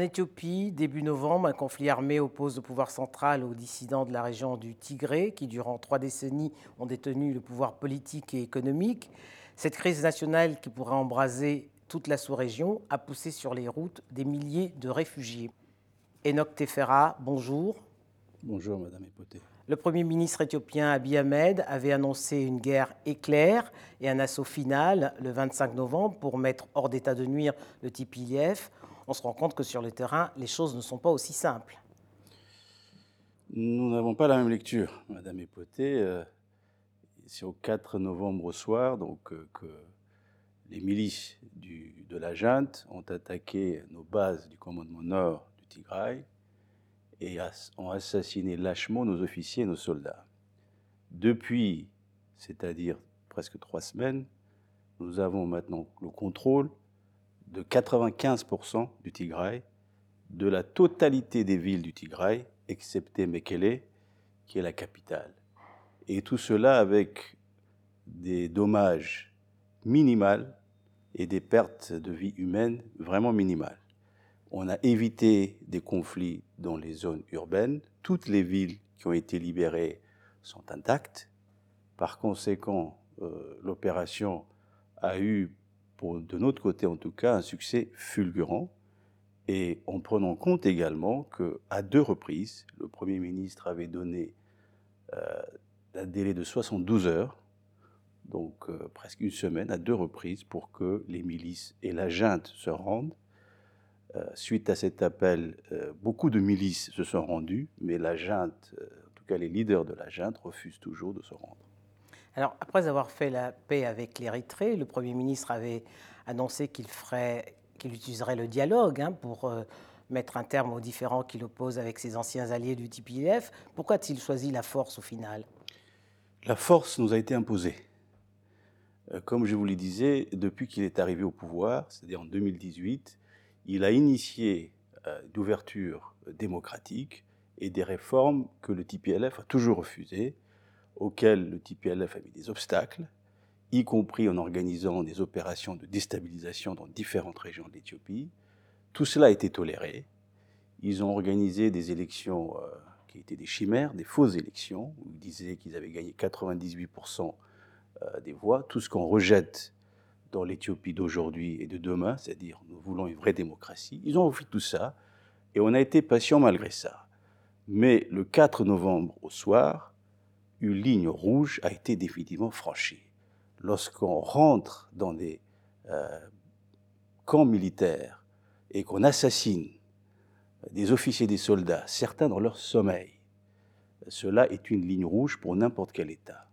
En Éthiopie, début novembre, un conflit armé oppose le pouvoir central aux dissidents de la région du Tigré, qui durant trois décennies ont détenu le pouvoir politique et économique. Cette crise nationale qui pourrait embraser toute la sous-région a poussé sur les routes des milliers de réfugiés. Enoch Tefera, bonjour. Bonjour, Madame Epoté. Le Premier ministre éthiopien Abiy Ahmed avait annoncé une guerre éclair et un assaut final le 25 novembre pour mettre hors d'état de nuire le TPLF on se rend compte que sur le terrain, les choses ne sont pas aussi simples. Nous n'avons pas la même lecture, Madame Epoté. Euh, c'est au 4 novembre au soir donc, euh, que les milices de la junte ont attaqué nos bases du commandement nord du Tigray et ont assassiné lâchement nos officiers et nos soldats. Depuis, c'est-à-dire presque trois semaines, nous avons maintenant le contrôle de 95% du Tigray, de la totalité des villes du Tigray, excepté Mekele, qui est la capitale. Et tout cela avec des dommages minimales et des pertes de vie humaine vraiment minimales. On a évité des conflits dans les zones urbaines. Toutes les villes qui ont été libérées sont intactes. Par conséquent, euh, l'opération a eu de notre côté en tout cas, un succès fulgurant. Et en prenant compte également qu'à deux reprises, le Premier ministre avait donné euh, un délai de 72 heures, donc euh, presque une semaine, à deux reprises, pour que les milices et la junte se rendent. Euh, suite à cet appel, beaucoup de milices se sont rendues, mais la junte, en tout cas les leaders de la junte, refusent toujours de se rendre. Alors, après avoir fait la paix avec l'Érythrée, le Premier ministre avait annoncé qu'il qu'il utiliserait le dialogue hein, pour euh, mettre un terme aux différends qu'il oppose avec ses anciens alliés du TPLF. Pourquoi a-t-il choisi la force au final? La force nous a été imposée. Euh, comme je vous le disais, depuis qu'il est arrivé au pouvoir, c'est-à-dire en 2018, il a initié euh, d'ouverture démocratique et des réformes que le TPLF a toujours refusées auxquels le TPLF a mis des obstacles, y compris en organisant des opérations de déstabilisation dans différentes régions de l'Éthiopie. Tout cela a été toléré. Ils ont organisé des élections euh, qui étaient des chimères, des fausses élections, où ils disaient qu'ils avaient gagné 98% euh, des voix. Tout ce qu'on rejette dans l'Éthiopie d'aujourd'hui et de demain, c'est-à-dire nous voulons une vraie démocratie. Ils ont refait tout ça et on a été patient malgré ça. Mais le 4 novembre au soir, une ligne rouge a été définitivement franchie. Lorsqu'on rentre dans des euh, camps militaires et qu'on assassine des officiers des soldats, certains dans leur sommeil, cela est une ligne rouge pour n'importe quel État,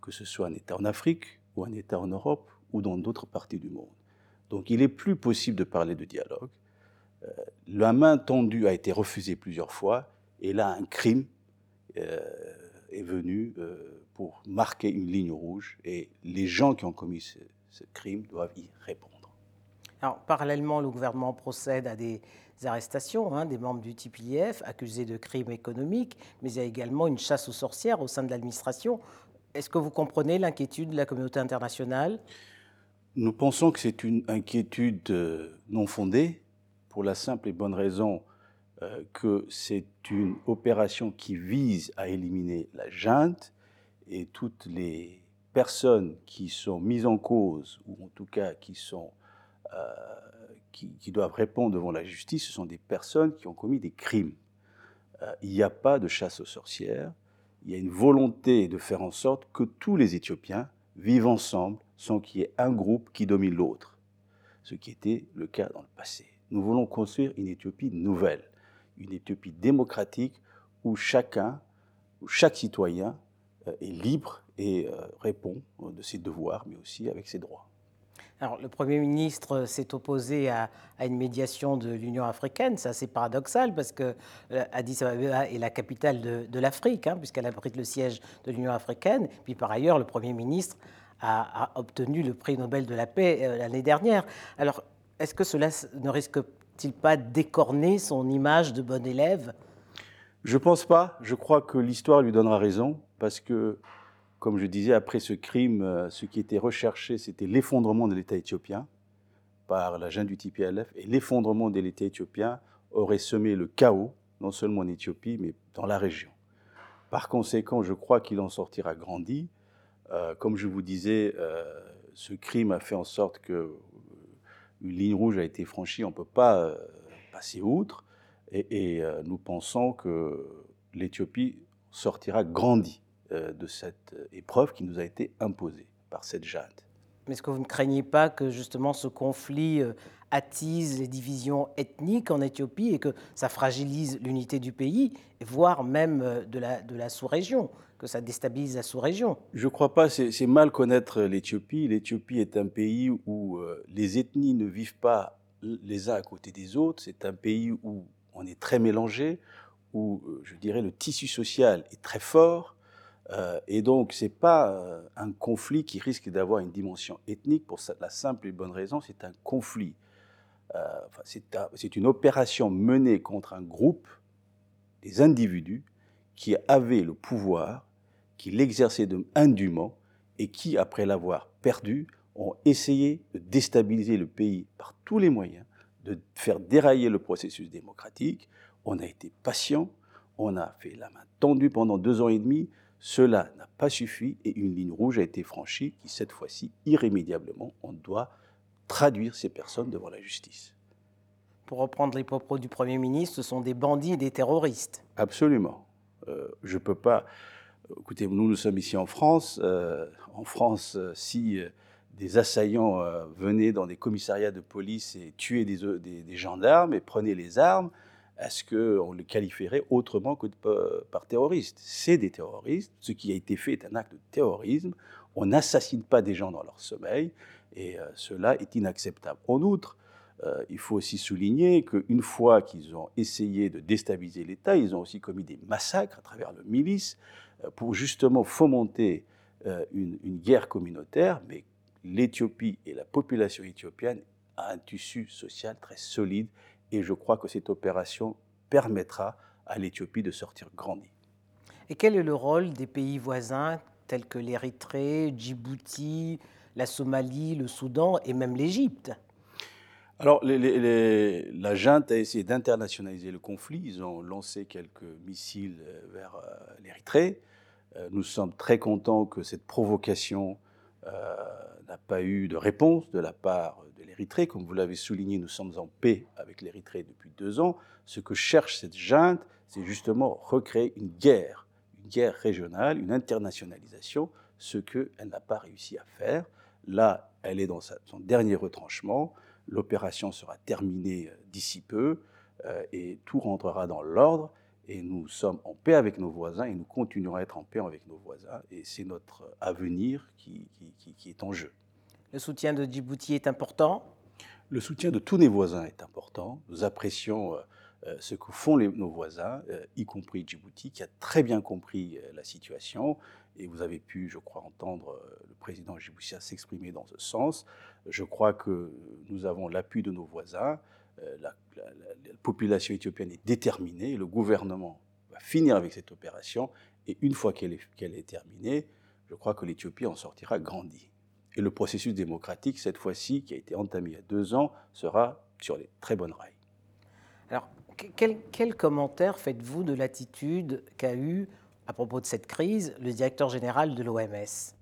que ce soit un État en Afrique ou un État en Europe ou dans d'autres parties du monde. Donc il est plus possible de parler de dialogue. Euh, la main tendue a été refusée plusieurs fois, et là un crime euh, est venu euh, pour marquer une ligne rouge et les gens qui ont commis ce, crime doivent y répondre. Alors, parallèlement, le gouvernement procède à des arrestations hein, des membres du TPIF accusés de crimes économiques, mais il y a également une chasse aux sorcières au sein de l'administration. Est-ce que vous comprenez l'inquiétude de la communauté internationale? Nous pensons que c'est une inquiétude euh, non fondée, pour la simple et bonne raison euh, que c'est une opération qui vise à éliminer la junte et toutes les personnes qui sont mises en cause, ou en tout cas qui, sont, euh, qui, doivent répondre devant la justice, ce sont des personnes qui ont commis des crimes. Euh, il n'y a pas de chasse aux sorcières, il y a une volonté de faire en sorte que tous les Éthiopiens vivent ensemble sans qu'il y ait un groupe qui domine l'autre, ce qui était le cas dans le passé. Nous voulons construire une Éthiopie nouvelle une Éthiopie démocratique où chacun, où chaque citoyen euh, est libre et euh, répond de ses devoirs, mais aussi avec ses droits. Alors, le Premier ministre s'est opposé à, une médiation de l'Union africaine. C'est assez paradoxal parce que euh, Addis Abeba est la capitale de, l'Afrique, hein, puisqu'elle abrite le siège de l'Union africaine. Puis par ailleurs, le Premier ministre a, a obtenu le prix Nobel de la paix l'année dernière. Alors, est-ce que cela ne risque il pas décorné son image de bon élève? Je pense pas. Je crois que l'histoire lui donnera raison, parce que, comme je disais, après ce crime, euh, ce qui était recherché, c'était l'effondrement de l'État éthiopien par la junte du TPLF. Et l'effondrement de l'État éthiopien aurait semé le chaos, non seulement en Éthiopie, mais dans la région. Par conséquent, je crois qu'il en sortira grandi. Euh, comme je vous disais, euh, ce crime a fait en sorte que une ligne rouge a été franchie, on ne peut pas passer outre. Et, nous pensons que l'Éthiopie sortira grandi de cette épreuve qui nous a été imposée par cette junte. Mais est-ce que vous ne craignez pas que justement ce conflit euh, attise les divisions ethniques en Éthiopie et que ça fragilise l'unité du pays, voire même euh, de la, sous-région, que ça déstabilise la sous-région Je ne crois pas, c'est mal connaître l'Éthiopie. L'Éthiopie est un pays où euh, les ethnies ne vivent pas les uns à côté des autres, c'est un pays où on est très mélangé, où je dirais le tissu social est très fort, euh, et donc, ce n'est pas euh, un conflit qui risque d'avoir une dimension ethnique pour la simple et bonne raison, c'est un conflit. Euh, c'est une opération menée contre un groupe, des individus, qui avaient le pouvoir, qui l'exerçaient indûment et qui, après l'avoir perdu, ont essayé de déstabiliser le pays par tous les moyens, de faire dérailler le processus démocratique. On a été patient, on a fait la main tendue pendant deux ans et demi, cela n'a pas suffi et une ligne rouge a été franchie qui, cette fois-ci, irrémédiablement, on doit traduire ces personnes devant la justice. Pour reprendre les propos du Premier ministre, ce sont des bandits et des terroristes. Absolument. Euh, je ne peux pas... Écoutez, nous, nous sommes ici en France. Euh, en France, euh, si des assaillants venaient dans des commissariats de police et tuaient des gendarmes et prenaient les armes, est-ce qu'on le qualifierait autrement que par terroriste? C'est des terroristes. Ce qui a été fait est un acte de terrorisme. On n'assassine pas des gens dans leur sommeil et euh, cela est inacceptable. En outre, euh, il faut aussi souligner qu'une fois qu'ils ont essayé de déstabiliser l'État, ils ont aussi commis des massacres à travers le milice euh, pour justement fomenter une, guerre communautaire, mais l'Éthiopie et la population éthiopienne a un tissu social très solide et je crois que cette opération permettra à l'Éthiopie de sortir grandie. Et quel est le rôle des pays voisins tels que l'Érythrée, Djibouti, la Somalie, le Soudan et même l'Égypte alors, la junte a essayé d'internationaliser le conflit. Ils ont lancé quelques missiles euh, vers euh, l'Érythrée. Euh, nous sommes très contents que cette provocation n'a pas eu de réponse de la part l'Érythrée. Comme vous l'avez souligné, nous sommes en paix avec l'Érythrée depuis deux ans. Ce que cherche cette junte, c'est justement recréer une guerre, une guerre régionale, une internationalisation, ce qu'elle n'a pas réussi à faire. Là, elle est dans son dernier retranchement. L'opération sera terminée euh, d'ici peu euh, et tout rentrera dans l'ordre. Et nous sommes en paix avec nos voisins et nous continuerons à être en paix avec nos voisins. Et c'est notre avenir qui, qui est en jeu. Le soutien de Djibouti est important? Le soutien de tous nos voisins est important. Nous apprécions euh, euh, ce que font nos voisins, euh, y compris Djibouti, qui a très bien compris la situation. Et vous avez pu, je crois, entendre le président djiboutien s'exprimer dans ce sens. Je crois que nous avons l'appui de nos voisins. La, population éthiopienne est déterminée. Le gouvernement va finir avec cette opération. Et une fois qu'elle est, qu'elle est terminée, je crois que l'Éthiopie en sortira grandie. Et le processus démocratique, cette fois-ci, qui a été entamé il y a deux ans, sera sur les très bonnes rails. Alors, quel, quel commentaire faites-vous de l'attitude qu'a eue, à propos de cette crise, le directeur général de l'OMS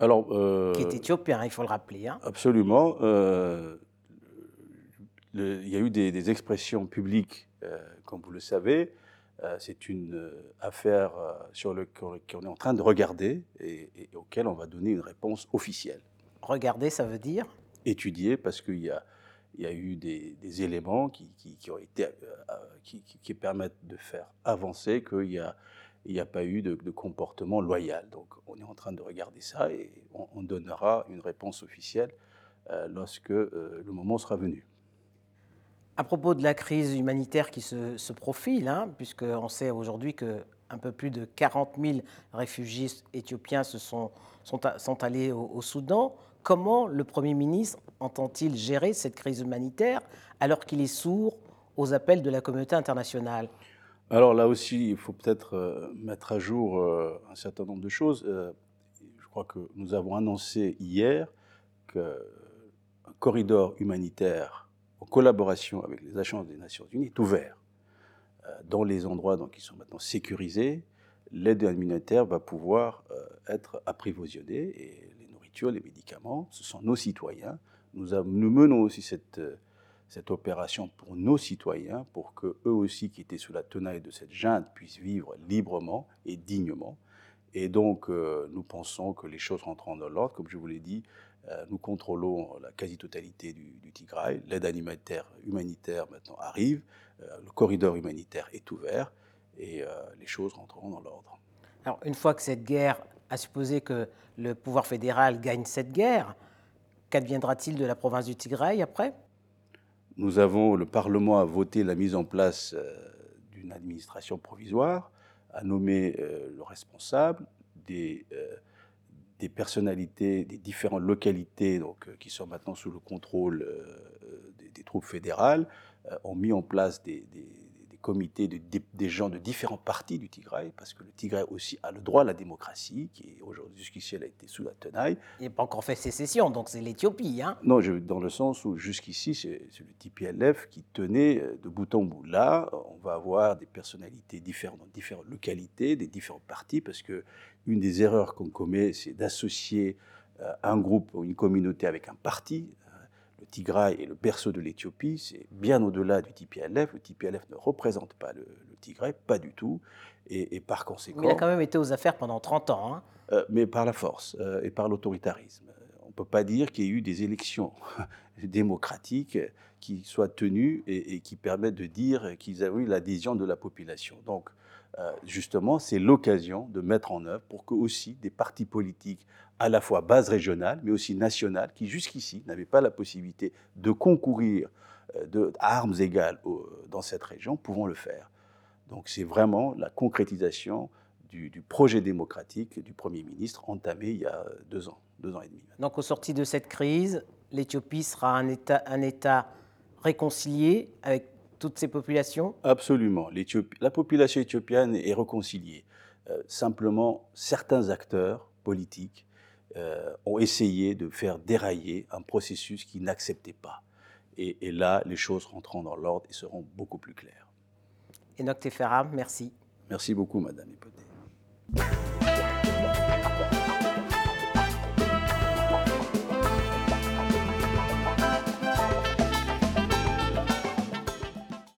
alors, euh, qui est éthiopien, il faut le rappeler. Hein. Absolument. Euh, il y a eu des, expressions publiques, euh, comme vous le savez, c'est une affaire sur laquelle on est en train de regarder et, auquel on va donner une réponse officielle. Regarder, ça veut dire? Étudier, parce qu'il y a, il y a eu des, éléments qui, permettent de faire avancer qu'il n'y a, pas eu de, comportement loyal. Donc on est en train de regarder ça et on, donnera une réponse officielle lorsque le moment sera venu. À propos de la crise humanitaire qui se, profile, hein, puisqu'on sait aujourd'hui qu'un peu plus de 40 000 réfugiés éthiopiens se sont, sont, allés au, Soudan, comment le Premier ministre entend-il gérer cette crise humanitaire alors qu'il est sourd aux appels de la communauté internationale? Alors là aussi, il faut peut-être euh, mettre à jour euh, un certain nombre de choses. Euh, je crois que nous avons annoncé hier qu'un corridor humanitaire en collaboration avec les agences des Nations Unies, est ouvert. Dans les endroits donc, qui sont maintenant sécurisés, l'aide humanitaire va pouvoir être apprivisionnée et les médicaments, ce sont nos citoyens. Nous, menons aussi cette, euh, cette opération pour nos citoyens, pour que eux aussi qui étaient sous la tenaille de cette junte puissent vivre librement et dignement. Et donc, nous pensons que les choses rentrent dans l'ordre. Comme je vous l'ai dit, nous contrôlons la quasi-totalité du, du Tigray. L'aide humanitaire maintenant arrive. Euh, le corridor humanitaire est ouvert et euh, les choses rentreront dans l'ordre. Alors, une fois que cette guerre, a supposé que le pouvoir fédéral gagne cette guerre, qu'adviendra-t-il de la province du Tigray après? Nous avons, le Parlement a voté la mise en place euh, d'une administration provisoire, a nommé le responsable, des, des personnalités des différentes localités donc, qui sont maintenant sous le contrôle des, troupes fédérales, euh, ont mis en place des, comités de, des gens de différents partis du Tigray, parce que le Tigray aussi a le droit à la démocratie, qui aujourd'hui, jusqu'ici, elle a été sous la tenaille. Il n'a pas encore fait sécession, donc c'est l'Éthiopie. Hein non, je, dans le sens où jusqu'ici, c'est le TPLF qui tenait euh, de bout en bout. Là, on va avoir des personnalités différentes dans différentes localités, des différents partis, parce que une des erreurs qu'on commet, c'est d'associer euh, un groupe ou une communauté avec un parti. Le Tigray est le berceau de l'Éthiopie, c'est bien au-delà du TPLF. Le TPLF ne représente pas le, Tigray, pas du tout. Et, par conséquent. il a quand même été aux affaires pendant 30 ans. Hein. Euh, mais par la force euh, et par l'autoritarisme. On ne peut pas dire qu'il y ait eu des élections démocratiques qui soient tenues et, qui permettent de dire qu'ils avaient eu l'adhésion de la population. Donc, euh, justement, c'est l'occasion de mettre en œuvre pour que aussi des partis politiques à la fois base régionale, mais aussi nationale, qui jusqu'ici n'avaient pas la possibilité de concourir euh, de, à armes égales dans cette région, pouvons le faire. Donc c'est vraiment la concrétisation du, projet démocratique du Premier ministre entamé il y a deux ans, deux ans et demi. Donc au sorti de cette crise, l'Éthiopie sera État, un État réconcilié avec toutes ces populations Absolument. La population éthiopienne est réconciliée. Euh, simplement, certains acteurs politiques euh, ont essayé de faire dérailler un processus qu'ils n'acceptaient pas. Et, là, les choses rentreront dans l'ordre et seront beaucoup plus claires. Enoch Teferam, merci. Merci beaucoup, Madame Hipothé.